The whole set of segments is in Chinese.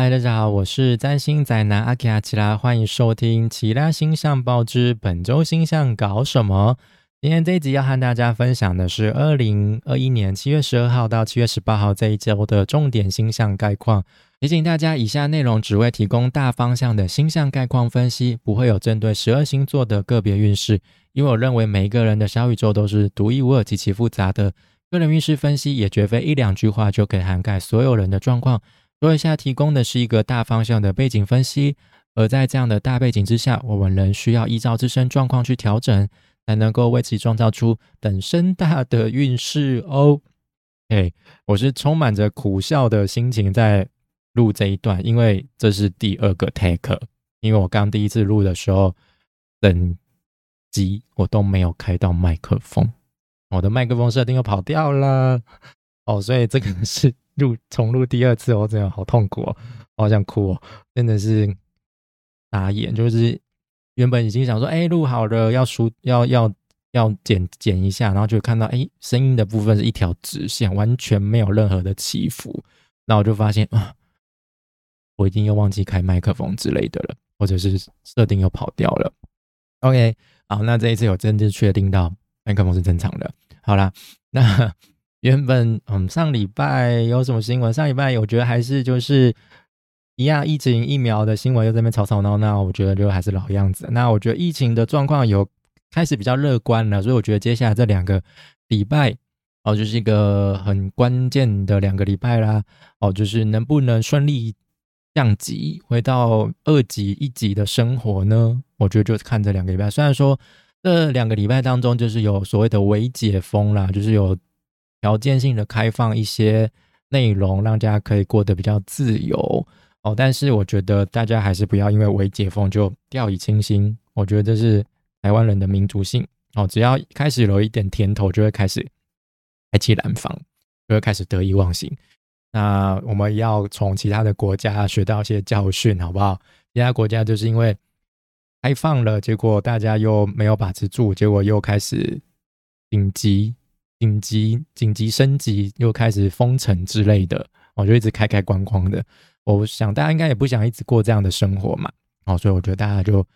嗨，大家好，我是占星宅男阿基阿奇拉，欢迎收听《奇拉星象报》之本周星象搞什么。今天这一集要和大家分享的是二零二一年七月十二号到七月十八号这一周的重点星象概况。提醒大家，以下内容只会提供大方向的星象概况分析，不会有针对十二星座的个别运势。因为我认为每一个人的小宇宙都是独一无二、极其复杂的，个人运势分析也绝非一两句话就可以涵盖所有人的状况。所以下提供的是一个大方向的背景分析，而在这样的大背景之下，我们仍需要依照自身状况去调整。才能够为自己创造出等身大的运势哦。哎，我是充满着苦笑的心情在录这一段，因为这是第二个 take。因为我刚第一次录的时候，等机我都没有开到麦克风，我的麦克风设定又跑掉了。哦，所以这个是录重录第二次，我真的好痛苦哦，好想哭哦，真的是打眼就是。原本已经想说，哎，录好了，要输，要要要剪剪一下，然后就看到，哎，声音的部分是一条直线，完全没有任何的起伏。那我就发现啊，我已经又忘记开麦克风之类的了，或者是设定又跑掉了。OK，好，那这一次有真正确定到麦克风是正常的。好啦，那原本嗯，上礼拜有什么新闻？上礼拜我觉得还是就是。一样，疫情疫苗的新闻又在那边吵吵闹闹，我觉得就还是老样子。那我觉得疫情的状况有开始比较乐观了，所以我觉得接下来这两个礼拜哦，就是一个很关键的两个礼拜啦。哦，就是能不能顺利降级回到二级一级的生活呢？我觉得就看这两个礼拜。虽然说这两个礼拜当中就是有所谓的微解封啦，就是有条件性的开放一些内容，让大家可以过得比较自由。哦，但是我觉得大家还是不要因为微解封就掉以轻心。我觉得这是台湾人的民族性。哦，只要开始有一点甜头，就会开始开启蓝房，就会开始得意忘形。那我们要从其他的国家学到一些教训，好不好？其他国家就是因为开放了，结果大家又没有把持住，结果又开始紧急、紧急、紧急升级，又开始封城之类的，我就一直开开关关的。我想大家应该也不想一直过这样的生活嘛，哦，所以我觉得大家就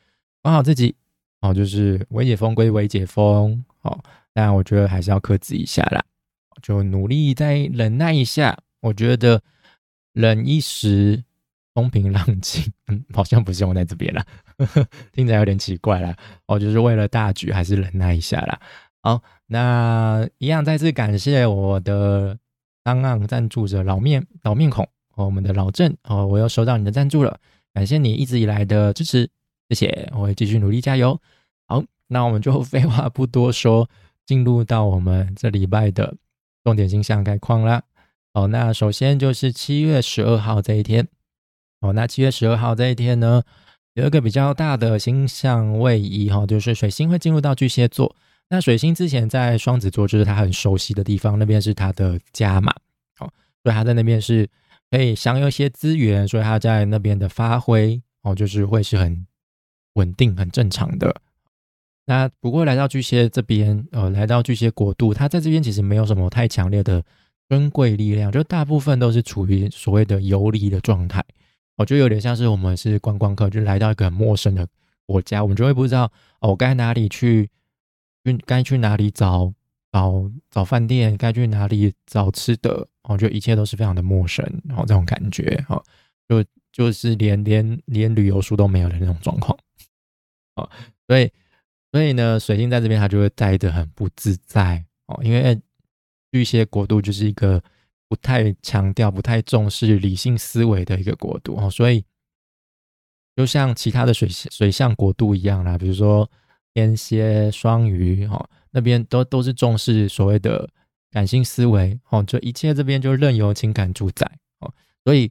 管好自己，哦，就是微解封归微解封，哦，但我觉得还是要克制一下啦，就努力再忍耐一下。我觉得忍一时风平浪静，嗯，好像不是用在这边了，听起来有点奇怪啦。哦，就是为了大局，还是忍耐一下啦。好，那一样再次感谢我的刚岸赞助者老面老面孔。哦，我们的老郑哦，我又收到你的赞助了，感谢你一直以来的支持，谢谢，我会继续努力加油。好，那我们就 废话不多说，进入到我们这礼拜的重点星象概况啦。好，那首先就是七月十二号这一天。哦，那七月十二号这一天呢，有一个比较大的星象位移哈，就是水星会进入到巨蟹座。那水星之前在双子座，就是他很熟悉的地方，那边是他的家嘛。好，所以他在那边是。可以享有一些资源，所以他在那边的发挥哦，就是会是很稳定、很正常的。那不过来到巨蟹这边，呃，来到巨蟹国度，他在这边其实没有什么太强烈的尊贵力量，就大部分都是处于所谓的游离的状态。我觉得有点像是我们是观光客，就来到一个很陌生的国家，我们就会不知道哦，我该哪里去，去该去哪里找。找找饭店，该去哪里找吃的？哦，就一切都是非常的陌生，然后这种感觉，哦，就就是连连连旅游书都没有的那种状况，哦，所以所以呢，水星在这边它就会待得很不自在，哦，因为巨蟹国度就是一个不太强调、不太重视理性思维的一个国度，哦，所以就像其他的水水象国度一样啦，比如说天蝎、双鱼，哈。那边都都是重视所谓的感性思维哦，就一切这边就任由情感主宰哦，所以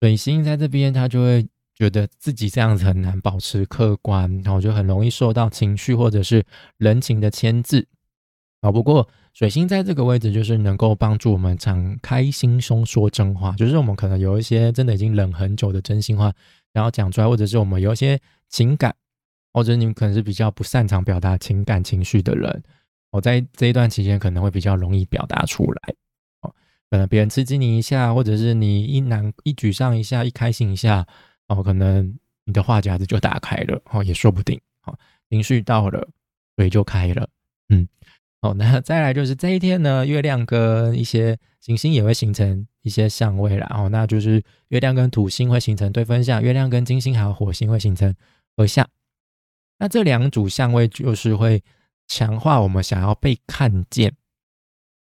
水星在这边他就会觉得自己这样子很难保持客观，然后就很容易受到情绪或者是人情的牵制啊。不过水星在这个位置就是能够帮助我们敞开心胸说真话，就是我们可能有一些真的已经冷很久的真心话，然后讲出来，或者是我们有一些情感。或者你们可能是比较不擅长表达情感情绪的人，我在这一段期间可能会比较容易表达出来。哦，可能别人刺激你一下，或者是你一难一沮丧一下，一开心一下，哦，可能你的话匣子就打开了，哦，也说不定。哦，情绪到了，水就开了。嗯，好，那 再来就是这一天呢，月亮跟一些行星也会形成一些相位然。哦，那就是月亮跟土星会形成对分相，月亮跟金星还有火星会形成合相。那这两组相位就是会强化我们想要被看见。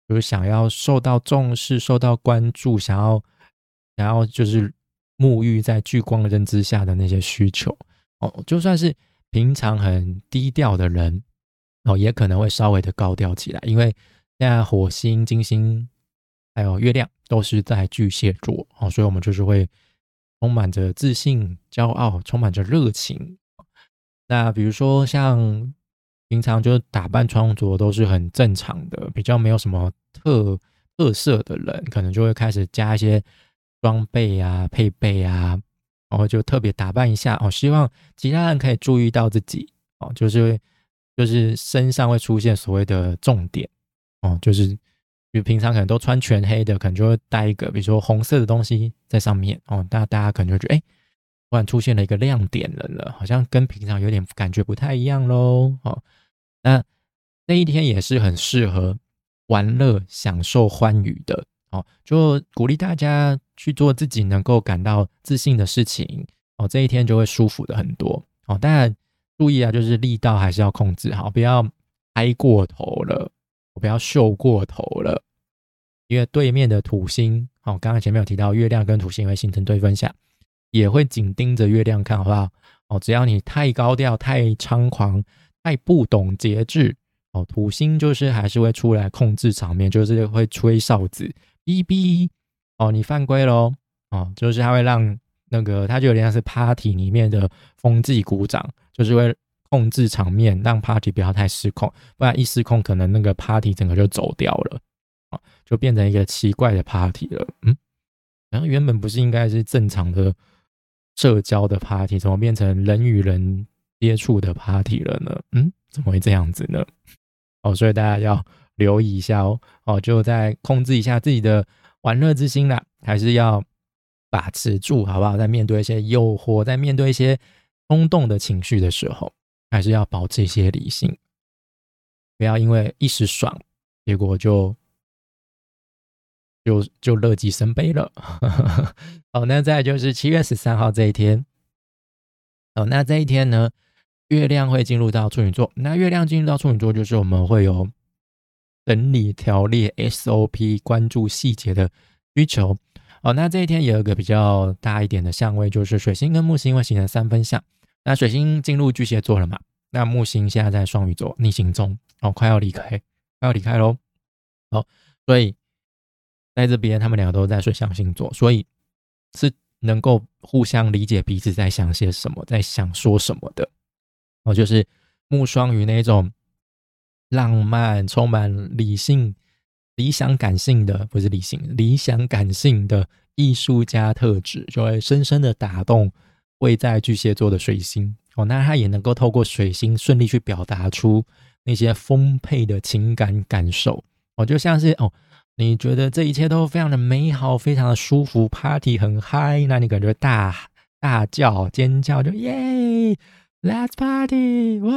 就是想要受到重视、受到关注，想要想要就是沐浴在聚光灯之下的那些需求哦，就算是平常很低调的人哦，也可能会稍微的高调起来，因为现在火星、金星还有月亮都是在巨蟹座哦，所以我们就是会充满着自信、骄傲，充满着热情。那比如说像。平常就是打扮穿着都是很正常的，比较没有什么特特色的人，可能就会开始加一些装备啊、配备啊，然后就特别打扮一下哦，希望其他人可以注意到自己哦，就是就是身上会出现所谓的重点哦，就是比如平常可能都穿全黑的，可能就会带一个比如说红色的东西在上面哦，那大家可能就觉得哎，突然出现了一个亮点了了，好像跟平常有点感觉不太一样喽哦。那那一天也是很适合玩乐、享受欢愉的。哦，就鼓励大家去做自己能够感到自信的事情。哦，这一天就会舒服的很多。哦。当然注意啊，就是力道还是要控制好，不要挨过头了，不要秀过头了，因为对面的土星哦，刚刚前面有提到月亮跟土星会形成对分相，也会紧盯着月亮看好不好？哦，只要你太高调、太猖狂。太不懂节制哦，土星就是还是会出来控制场面，就是会吹哨子，哔哔哦，你犯规喽哦，就是他会让那个他就有点像是 party 里面的风纪鼓掌，就是会控制场面，让 party 不要太失控，不然一失控，可能那个 party 整个就走掉了，就变成一个奇怪的 party 了。嗯，然后原本不是应该是正常的社交的 party，怎么变成人与人？接触的 party 了呢？嗯，怎么会这样子呢？哦，所以大家要留意一下哦。哦，就在控制一下自己的玩乐之心啦，还是要把持住，好不好？在面对一些诱惑，在面对一些冲动的情绪的时候，还是要保持一些理性，不要因为一时爽，结果就就就乐极生悲了。好，那再就是七月十三号这一天。哦，那这一天呢？月亮会进入到处女座，那月亮进入到处女座，就是我们会有整理条列 SOP，关注细节的需求。哦，那这一天也有一个比较大一点的相位，就是水星跟木星会形成三分相。那水星进入巨蟹座了嘛？那木星现在在双鱼座逆行中，哦，快要离开，快要离开喽。好，所以在这边他们两个都在水象星座，所以是能够互相理解彼此在想些什么，在想说什么的。哦，就是木双鱼那种浪漫、充满理性、理想感性的，不是理性，理想感性的艺术家特质，就会深深的打动位在巨蟹座的水星。哦，那他也能够透过水星顺利去表达出那些丰沛的情感感受。哦，就像是哦，你觉得这一切都非常的美好，非常的舒服，party 很嗨，那你感觉大大叫、尖叫，就耶！Let's party！哇，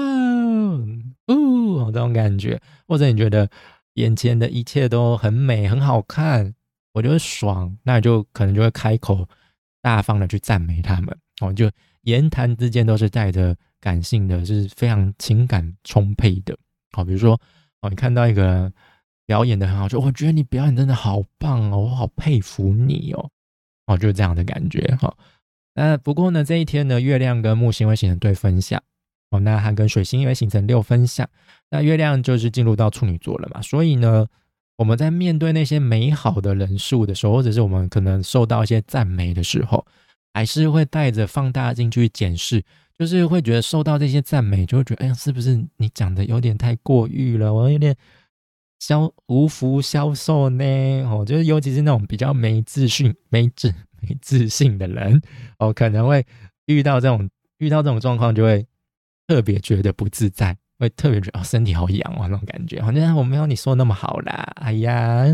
哦，这种感觉，或者你觉得眼前的一切都很美、很好看，我觉得爽，那你就可能就会开口大方的去赞美他们哦。就言谈之间都是带着感性的，是非常情感充沛的。好，比如说哦，你看到一个表演的很好，就我觉得你表演真的好棒哦，我好佩服你哦，哦，就是这样的感觉哈。那不过呢，这一天呢，月亮跟木星会形成对分相哦，那还跟水星也会形成六分相。那月亮就是进入到处女座了嘛，所以呢，我们在面对那些美好的人数的时候，或者是我们可能受到一些赞美的时候，还是会带着放大镜去检视，就是会觉得受到这些赞美，就会觉得，哎呀，是不是你讲的有点太过誉了？我有点销无福消受呢？哦，就是尤其是那种比较没自信、没自。没自信的人哦，可能会遇到这种遇到这种状况，就会特别觉得不自在，会特别觉得哦身体好痒哦那种感觉，好像我没有你说那么好啦。哎呀，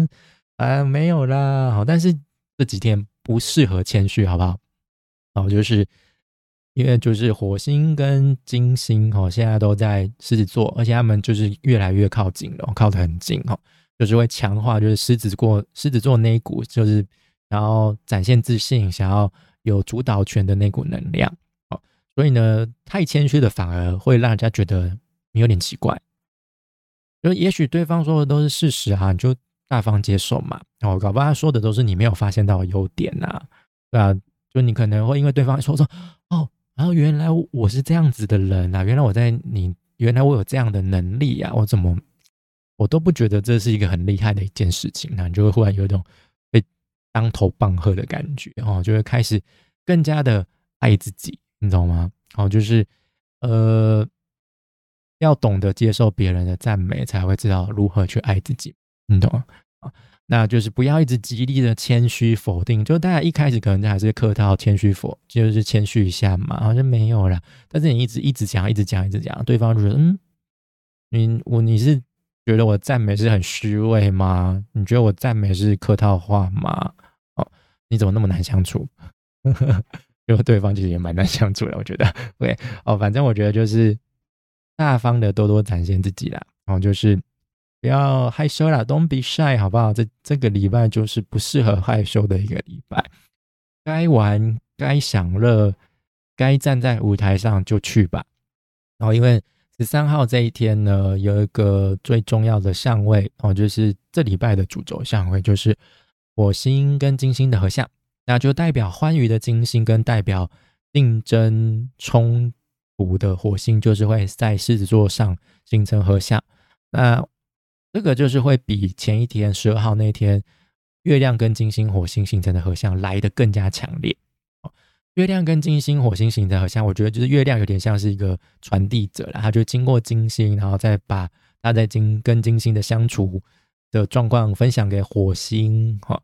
啊，没有啦，好，但是这几天不适合谦虚，好不好？好，就是因为就是火星跟金星哦，现在都在狮子座，而且他们就是越来越靠近了，靠得很近哦，就是会强化，就是狮子过狮子座那一股，就是然后展现自信，想要有主导权的那股能量。好，所以呢，太谦虚的反而会让人家觉得你有点奇怪。就也许对方说的都是事实啊，你就大方接受嘛。哦，搞不好他说的都是你没有发现到的优点呐，对啊。就你可能会因为对方说说哦，然后原来我是这样子的人啊，原来我在你原来我有这样的能力啊，我怎么我都不觉得这是一个很厉害的一件事情，那你就会忽然有一种被当头棒喝的感觉哦，就会开始更加的爱自己，你懂吗？哦，就是呃。要懂得接受别人的赞美，才会知道如何去爱自己，你懂吗？那就是不要一直极力的谦虚否定，就大家一开始可能还是客套谦虚否，就是谦虚一下嘛，好像没有了。但是你一直一直讲，一直讲，一直讲，对方就觉得，嗯，你我你是觉得我赞美是很虚伪吗？你觉得我赞美是客套话吗？哦，你怎么那么难相处？因为对方其实也蛮难相处的，我觉得。对，哦，反正我觉得就是。大方的多多展现自己啦，然后就是不要害羞啦，Don't be shy，好不好？这这个礼拜就是不适合害羞的一个礼拜，该玩、该享乐、该站在舞台上就去吧。然后因为十三号这一天呢，有一个最重要的相位哦，就是这礼拜的主轴相位就是火星跟金星的合相，那就代表欢愉的金星跟代表竞争冲。突的火星就是会在狮子座上形成合相，那这个就是会比前一天十二号那天月亮跟金星火星形成的合相来的更加强烈。月亮跟金星火星形成合相，我觉得就是月亮有点像是一个传递者了，他就经过金星，然后再把他在金跟金星的相处的状况分享给火星。哈，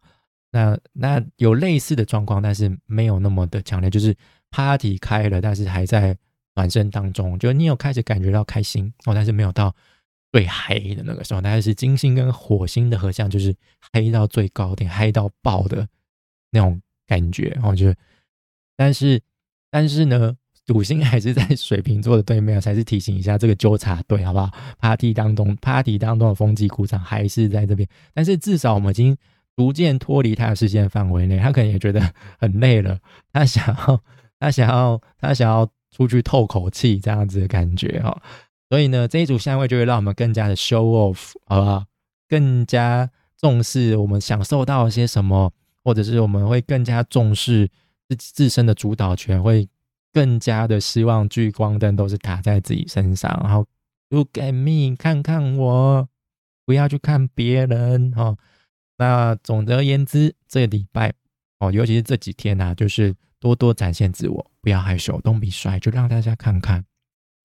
那那有类似的状况，但是没有那么的强烈，就是 party 开了，但是还在。暖身当中，就你有开始感觉到开心哦，但是没有到最黑的那个时候，大概是金星跟火星的合相，就是黑到最高点、黑到爆的那种感觉。我觉得，但是但是呢，土星还是在水瓶座的对面，才是提醒一下这个纠察队，好不好？Party 当中，Party 当中的风纪鼓掌还是在这边，但是至少我们已经逐渐脱离他的视线范围内，他可能也觉得很累了，他想要，他想要，他想要。出去透口气这样子的感觉哈，所以呢，这一组相位就会让我们更加的 show off，好不好？更加重视我们享受到些什么，或者是我们会更加重视自己自身的主导权，会更加的希望聚光灯都是打在自己身上，然后 look at me，看看我，不要去看别人哈。那总而言之，这个礼拜哦，尤其是这几天呐，就是。多多展现自我，不要害羞，，don't be shy，，就让大家看看。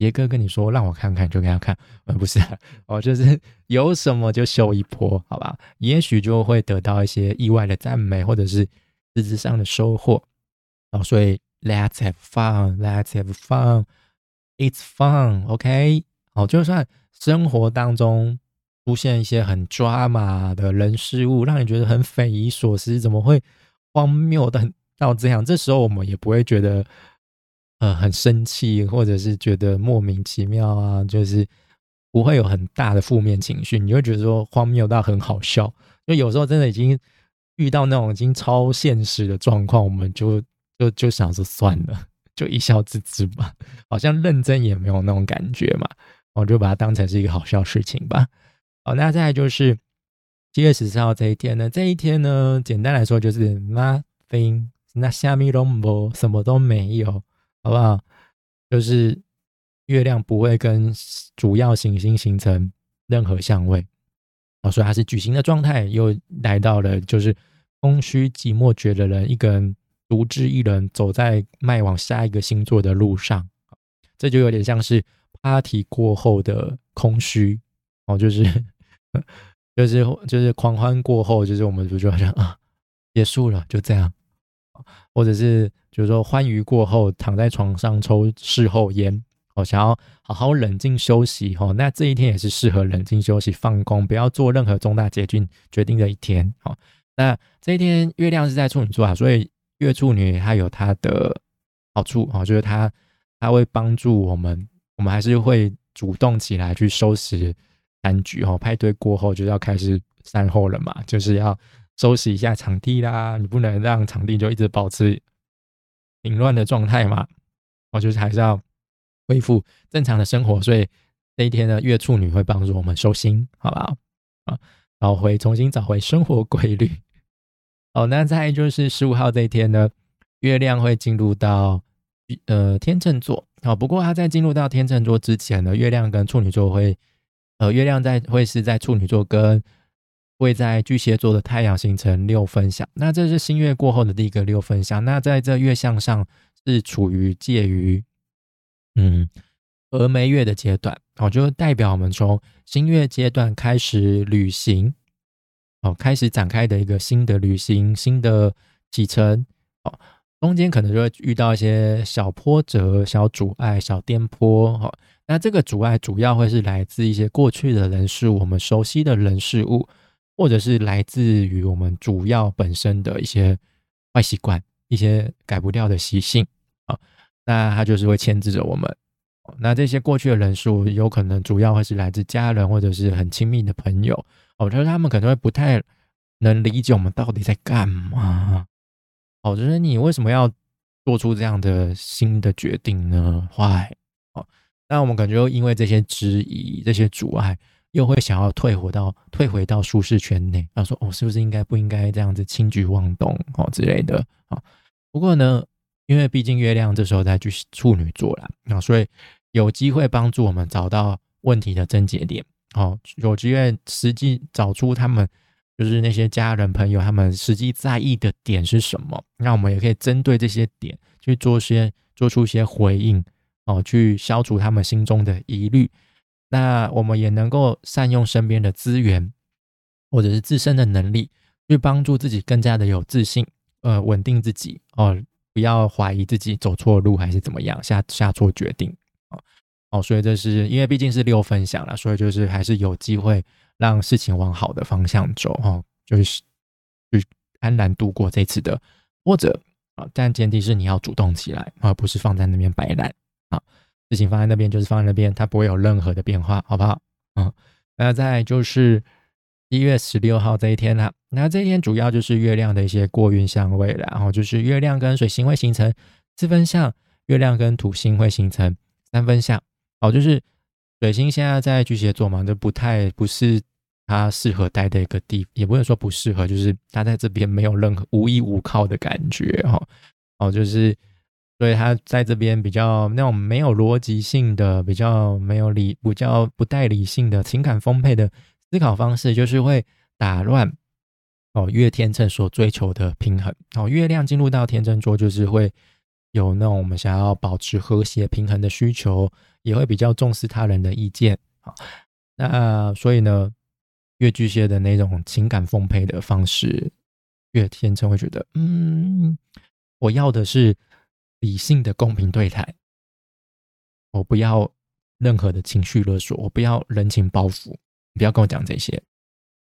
杰哥跟你说，让我看看，就给他看。呃，不是，哦，就是 有什么就秀一波，好吧？也许就会得到一些意外的赞美，或者是实质上的收获。哦，所以 Let's have fun, Let's have fun, It's fun, OK？好，就算生活当中出现一些很抓马的人事物，让你觉得很匪夷所思，怎么会荒谬的？到这样，这时候我们也不会觉得呃很生气，或者是觉得莫名其妙啊，就是不会有很大的负面情绪，你会觉得说荒谬到很好笑。就有时候真的已经遇到那种已经超现实的状况，我们就就就想说算了，就一笑置之吧，好像认真也没有那种感觉嘛，我就把它当成是一个好笑事情吧。好，那再来就是七月十四号这一天呢，这一天呢，简单来说就是 nothing。那虾米都没什么都没有，好不好？就是月亮不会跟主要行星形成任何相位，哦，所以它是矩形的状态，又来到了就是空虚寂寞觉的人，一个人独自一人走在迈往下一个星座的路上，这就有点像是 party 过后的空虚哦，就是 就是就是狂欢过后，就是我们就好像啊结束了，就这样。或者是就是说欢愉过后躺在床上抽事后烟，哦，想要好好冷静休息哦，那这一天也是适合冷静休息、放空，不要做任何重大决定决定的一天。好，那这一天月亮是在处女座啊，所以月处女它有它的好处哦，就是它它会帮助我们，我们还是会主动起来去收拾餐局哦。派对过后就要开始善后了嘛，就是要收拾一下场地啦，你不能让场地就一直保持凌乱的状态嘛。我就是还是要恢复正常的生活，所以这一天呢，月处女会帮助我们收心，好不好？啊，然后会重新找回生活规律。哦，那再就是十五号这一天呢，月亮会进入到呃天秤座。好，不过它在进入到天秤座之前呢，月亮跟处女座会，呃，月亮在会是在处女座跟会在巨蟹座的太阳形成六分相。那这是新月过后的第一个六分相。那在这月相上。是处于介于嗯峨眉月的阶段，哦，就代表我们从新月阶段开始旅行，哦，开始展开的一个新的旅行、新的启程，哦，中间可能就会遇到一些小波折、小阻碍、小颠簸，哦，那这个阻碍主要会是来自一些过去的人事物、我们熟悉的人事物，或者是来自于我们主要本身的一些坏习惯。一些改不掉的习性啊，那它就是会牵制着我们。那这些过去的人数，有可能主要会是来自家人或者是很亲密的朋友。哦，就是他们可能会不太能理解我们到底在干嘛。哦，就是你为什么要做出这样的新的决定呢？Why？哦，那我们可能就因为这些质疑、这些阻碍。又会想要退回到退回到舒适圈内，他说：“哦，是不是应该不应该这样子轻举妄动哦之类的啊？”不过呢，因为毕竟月亮这时候在去处女座了啊，所以有机会帮助我们找到问题的症结点哦，有机会实际找出他们就是那些家人朋友他们实际在意的点是什么，那我们也可以针对这些点去做些做出一些回应哦，去消除他们心中的疑虑。那我们也能够善用身边的资源，或者是自身的能力，去帮助自己更加的有自信，呃，稳定自己哦，不要怀疑自己走错路还是怎么样，下下错决定哦哦，所以这是因为毕竟是六分享了，所以就是还是有机会让事情往好的方向走哦，就是去安然度过这次的或者啊，但前提是你要主动起来，而不是放在那边摆烂啊。事情放在那边就是放在那边，它不会有任何的变化，好不好？嗯，那再就是一月十六号这一天啦。那这一天主要就是月亮的一些过运相位，然后就是月亮跟水星会形成四分相，月亮跟土星会形成三分相。哦，就是水星现在在巨蟹座嘛，就不太不是它适合待的一个地，也不能说不适合，就是它在这边没有任何无依无靠的感觉，哈。哦，就是。所以他在这边比较那种没有逻辑性的、比较没有理、比较不带理性的情感丰沛的思考方式，就是会打乱哦月天秤所追求的平衡。哦，月亮进入到天秤座，就是会有那种我们想要保持和谐平衡的需求，也会比较重视他人的意见。好，那所以呢，月巨蟹的那种情感丰沛的方式，月天秤会觉得，嗯，我要的是。理性的公平对待，我不要任何的情绪勒索，我不要人情包袱，不要跟我讲这些，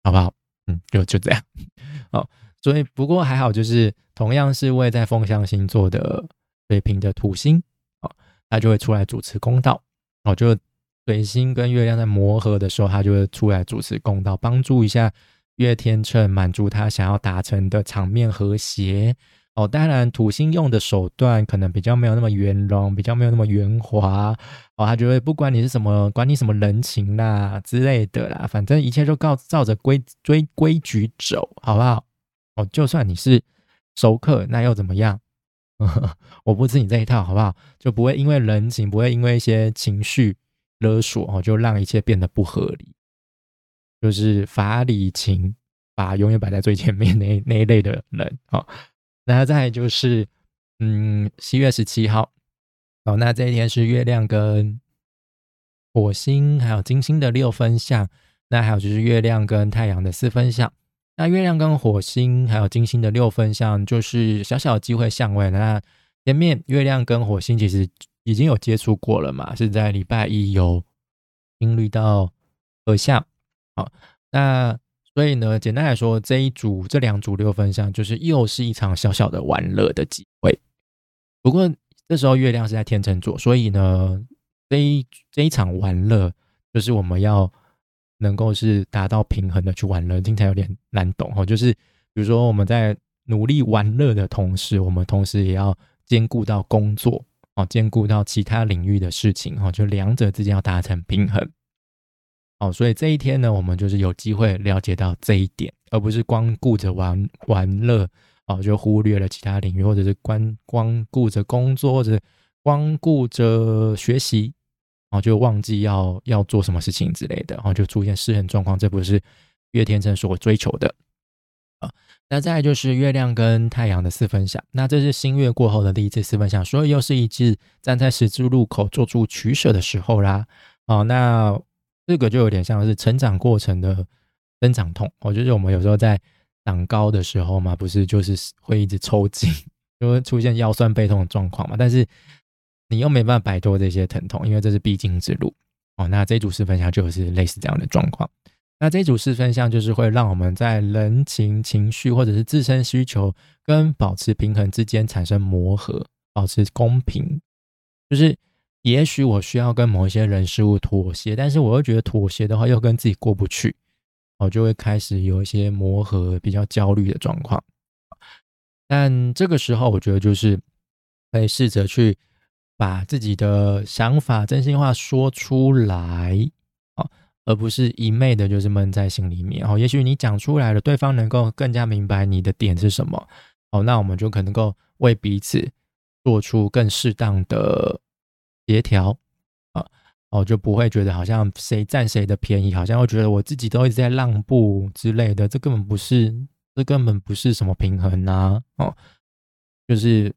好不好？嗯，就就这样。好，所以不过还好，就是同样是位在风象星座的水瓶的土星，哦，他就会出来主持公道。哦，就水星跟月亮在磨合的时候，他就会出来主持公道，帮助一下月天秤，满足他想要达成的场面和谐。哦，当然，土星用的手段可能比较没有那么圆融，比较没有那么圆滑。哦，他觉得不管你是什么，管你什么人情啦之类的啦，反正一切都照照着规规规矩走，好不好？哦，就算你是熟客，那又怎么样？我不吃你这一套，好不好？就不会因为人情，不会因为一些情绪勒索，哦，就让一切变得不合理。就是法理情把永远摆在最前面那那一类的人，哦。那再就是，嗯，七月十七号，哦，那这一天是月亮跟火星还有金星的六分相，那还有就是月亮跟太阳的四分相。那月亮跟火星还有金星的六分相，就是小小机会相位。那前面月亮跟火星其实已经有接触过了嘛，是在礼拜一有经历到合相，好，那所以呢，简单来说，这一组这两组六分相就是又是一场小小的玩乐的机会。不过这时候月亮是在天秤座，所以呢，这一这一场玩乐就是我们要能够是达到平衡的去玩乐，听起来有点难懂哦。就是比如说我们在努力玩乐的同时，我们同时也要兼顾到工作。哦，兼顾到其他领域的事情，哈，就两者之间要达成平衡。哦，所以这一天呢，我们就是有机会了解到这一点，而不是光顾着玩玩乐，哦，就忽略了其他领域，或者是光光顾着工作，或者光顾着学习，哦，就忘记要要做什么事情之类的，然后就出现失衡状况，这不是月天秤所追求的啊。那再就是月亮跟太阳的四分相，那这是新月过后的第一次四分相，所以又是一次站在十字路口做出取舍的时候啦。哦，那这个就有点像是成长过程的增长痛。我觉得我们有时候在长高的时候嘛，不是就是会一直抽筋，就会出现腰酸背痛的状况嘛。但是你又没办法摆脱这些疼痛，因为这是必经之路。哦，那这组四分相就是类似这样的状况。那这组四分相就是会让我们在人情、情绪或者是自身需求跟保持平衡之间产生磨合，保持公平。就是也许我需要跟某一些人事物妥协，但是我又觉得妥协的话又跟自己过不去，我就会开始有一些磨合、比较焦虑的状况。但这个时候，我觉得就是可以试着去把自己的想法真心话说出来。而不是一昧的，就是闷在心里面。哦，也许你讲出来了，对方能够更加明白你的点是什么。哦，那我们就可能够为彼此做出更适当的协调啊。哦，就不会觉得好像谁占谁的便宜，好像会觉得我自己都一直在让步之类的。这根本不是，这根本不是什么平衡啊。哦，就是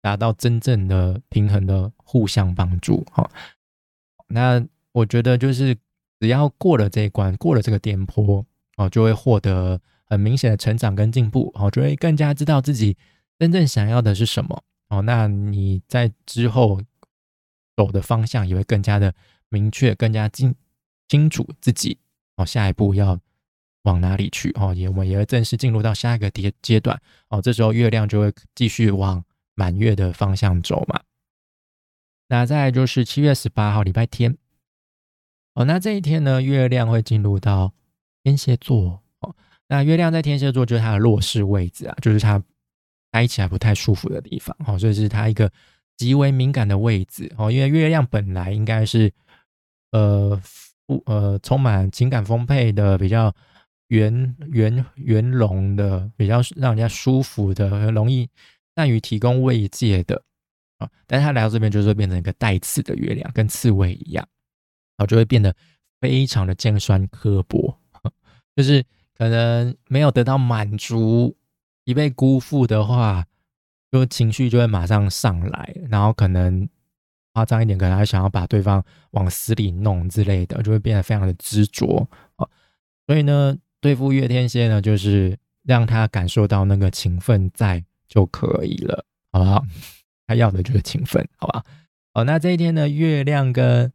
达到真正的平衡的互相帮助。哈，那我觉得就是。只要过了这一关，过了这个颠簸，哦，就会获得很明显的成长跟进步，哦，就会更加知道自己真正想要的是什么，哦，那你在之后走的方向也会更加的明确，更加清清楚自己，哦，下一步要往哪里去，哦，也我们也会正式进入到下一个阶阶段，哦，这时候月亮就会继续往满月的方向走嘛，那再就是七月十八号礼拜天。哦，那这一天呢，月亮会进入到天蝎座。哦。那月亮在天蝎座就是它的弱势位置啊，就是它待起来不太舒服的地方。哦，所以是它一个极为敏感的位置哦。因为月亮本来应该是呃呃充满情感丰沛的，比较圆圆圆融的，比较让人家舒服的，容易善于提供慰藉的啊。但是他来到这边，就是会变成一个带刺的月亮，跟刺猬一样。然后就会变得非常的尖酸刻薄，就是可能没有得到满足，一被辜负的话，就情绪就会马上上来，然后可能夸张一点，可能还想要把对方往死里弄之类的，就会变得非常的执着啊。所以呢，对付月天蝎呢，就是让他感受到那个情分在就可以了，好不好？他要的就是情分，好吧？好，那这一天呢，月亮跟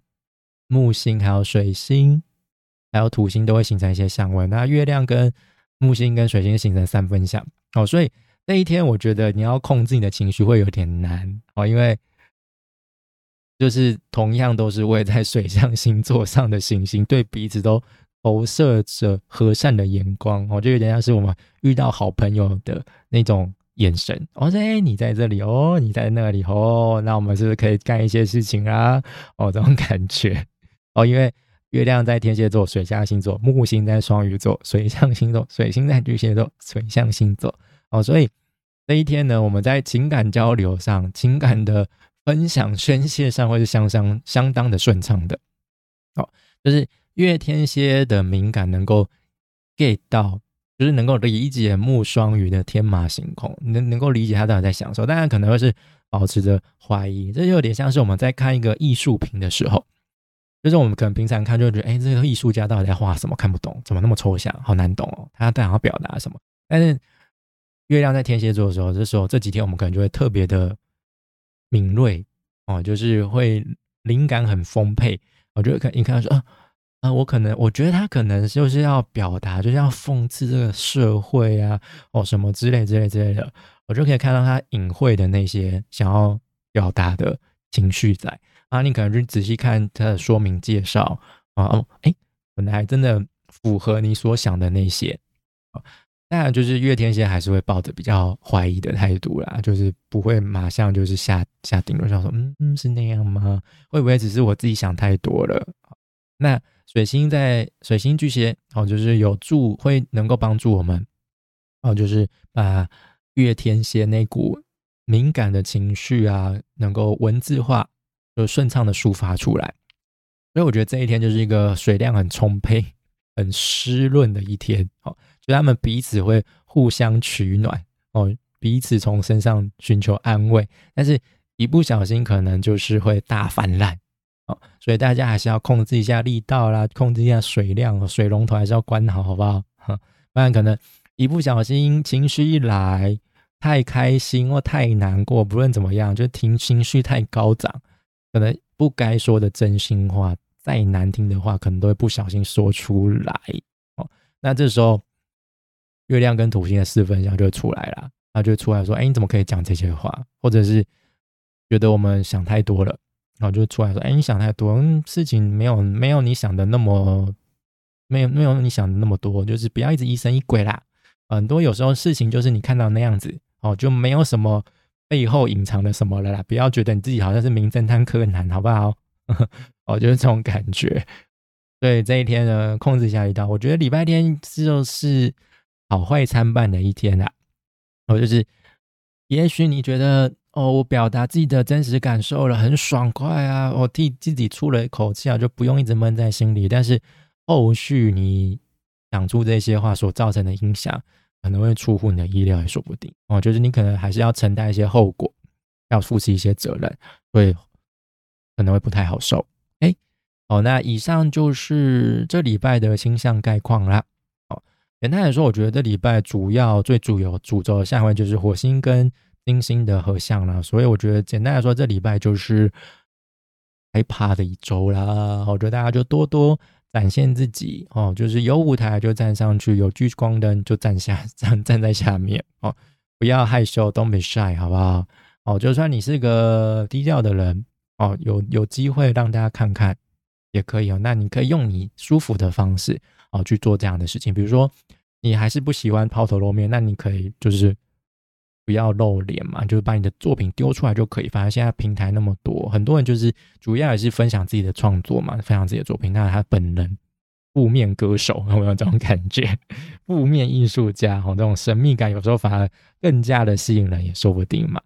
木星、还有水星、还有土星都会形成一些相位。那月亮跟木星跟水星形成三分相哦，所以那一天我觉得你要控制你的情绪会有点难哦，因为就是同样都是位在水象星座上的行星，对彼此都投射着和善的眼光哦，就有点像是我们遇到好朋友的那种眼神。我说：“哎，你在这里哦，你在那里哦，那我们是不是可以干一些事情啊？哦，这种感觉。”哦，因为月亮在天蝎座，水象星座；木星在双鱼座，水象星座；水星在巨蟹座，水象星座。哦，所以这一天呢，我们在情感交流上、情感的分享、宣泄上，会是相相相当的顺畅的。哦，就是月天蝎的敏感能够 get 到，就是能够理解木双鱼的天马行空，能能够理解他到底在享受，当然可能会是保持着怀疑，这就有点像是我们在看一个艺术品的时候。就是我们可能平常看就觉得，哎，这个艺术家到底在画什么？看不懂，怎么那么抽象，好难懂哦。他到底要表达什么？但是月亮在天蝎座的时候，这时候这几天我们可能就会特别的敏锐，哦，就是会灵感很丰沛。我就看，你看说啊啊，我可能我觉得他可能就是要表达，就是要讽刺这个社会啊，哦什么之类之类之类的，我就可以看到他隐晦的那些想要表达的情绪在啊。你可能就仔细看他的说明介绍啊，哦，哎，本来还真的符合你所想的那些。当然，就是月天蝎还是会抱着比较怀疑的态度啦，就是不会马上就是下下定论，想说，嗯嗯，是那样吗？会不会只是我自己想太多了？那水星在水星巨蟹哦，就是有助会能够帮助我们哦，就是把月天蝎那股敏感的情绪啊，能够文字化，就顺畅的抒发出来。所以我觉得这一天就是一个水量很充沛、很湿润的一天哦。就他们彼此会互相取暖哦，彼此从身上寻求安慰，但是一不小心可能就是会大泛滥哦，所以大家还是要控制一下力道啦，控制一下水量，水龙头还是要关好，好不好？不然可能一不小心情绪一来，太开心或太难过，不论怎么样，就听情绪太高涨，可能不该说的真心话，再难听的话，可能都会不小心说出来哦。那这时候。月亮跟土星的四分相就出来了，他就出来说：“哎，你怎么可以讲这些话？或者是觉得我们想太多了，然后就出来说：‘哎，你想太多，事情没有没有你想的那么没有没有你想的那么多，就是不要一直疑神疑鬼啦。很多有时候事情就是你看到那样子哦，就没有什么背后隐藏的什么了啦。不要觉得你自己好像是名侦探柯南，好不好？哦，就是这种感觉。对这一天呢，控制一下力道。我觉得礼拜天就是。好坏参半的一天啊，哦，就是，也许你觉得哦，我表达自己的真实感受了，很爽快啊，我替自己出了一口气啊，就不用一直闷在心里。但是后续你讲出这些话所造成的影响，可能会出乎你的意料，也说不定哦。就是你可能还是要承担一些后果，要负起一些责任，所以可能会不太好受。哎，哦，那以上就是这礼拜的星象概况啦。简单来说，我觉得这礼拜主要最主有主轴的相位就是火星跟金星的合相了，所以我觉得简单来说，这礼拜就是害怕的一周啦。我觉得大家就多多展现自己哦，就是有舞台就站上去，有聚光灯就站下站站在下面哦，不要害羞，Don't be shy，好不好？哦，就算你是个低调的人哦，有有机会让大家看看也可以哦。那你可以用你舒服的方式哦去做这样的事情，比如说。你还是不喜欢抛头露面，那你可以就是不要露脸嘛，就是把你的作品丢出来就可以。反正现在平台那么多，很多人就是主要也是分享自己的创作嘛，分享自己的作品。那他本人负面歌手 有没有这种感觉？负面艺术家哦，这种神秘感有时候反而更加的吸引人，也说不定嘛。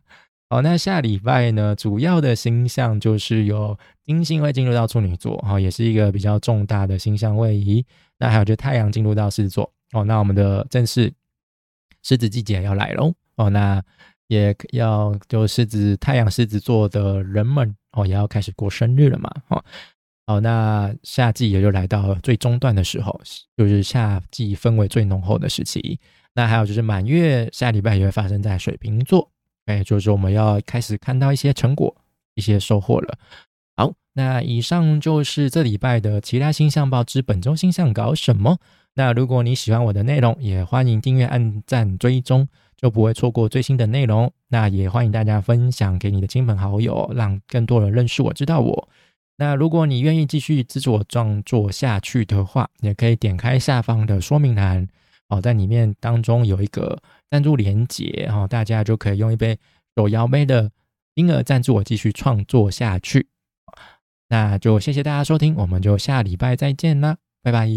好，那下礼拜呢，主要的星象就是有金星会进入到处女座，哈，也是一个比较重大的星象位移。那还有就太阳进入到狮子座。哦，那我们的正式狮子季节要来喽！哦，那也要就狮子太阳狮子座的人们哦，也要开始过生日了嘛！哦，好，那夏季也就来到最中段的时候，就是夏季氛围最浓厚的时期。那还有就是满月下礼拜也会发生在水瓶座，哎，就是我们要开始看到一些成果、一些收获了。那以上就是这礼拜的其他星象报之本周星象搞什么。那如果你喜欢我的内容，也欢迎订阅、按赞、追踪，就不会错过最新的内容。那也欢迎大家分享给你的亲朋好友，让更多人认识我、知道我。那如果你愿意继续支持我创作下去的话，也可以点开下方的说明栏，哦，在里面当中有一个赞助连结，哦，大家就可以用一杯手摇杯的金额赞助我继续创作下去。那就谢谢大家收听，我们就下礼拜再见啦，拜拜。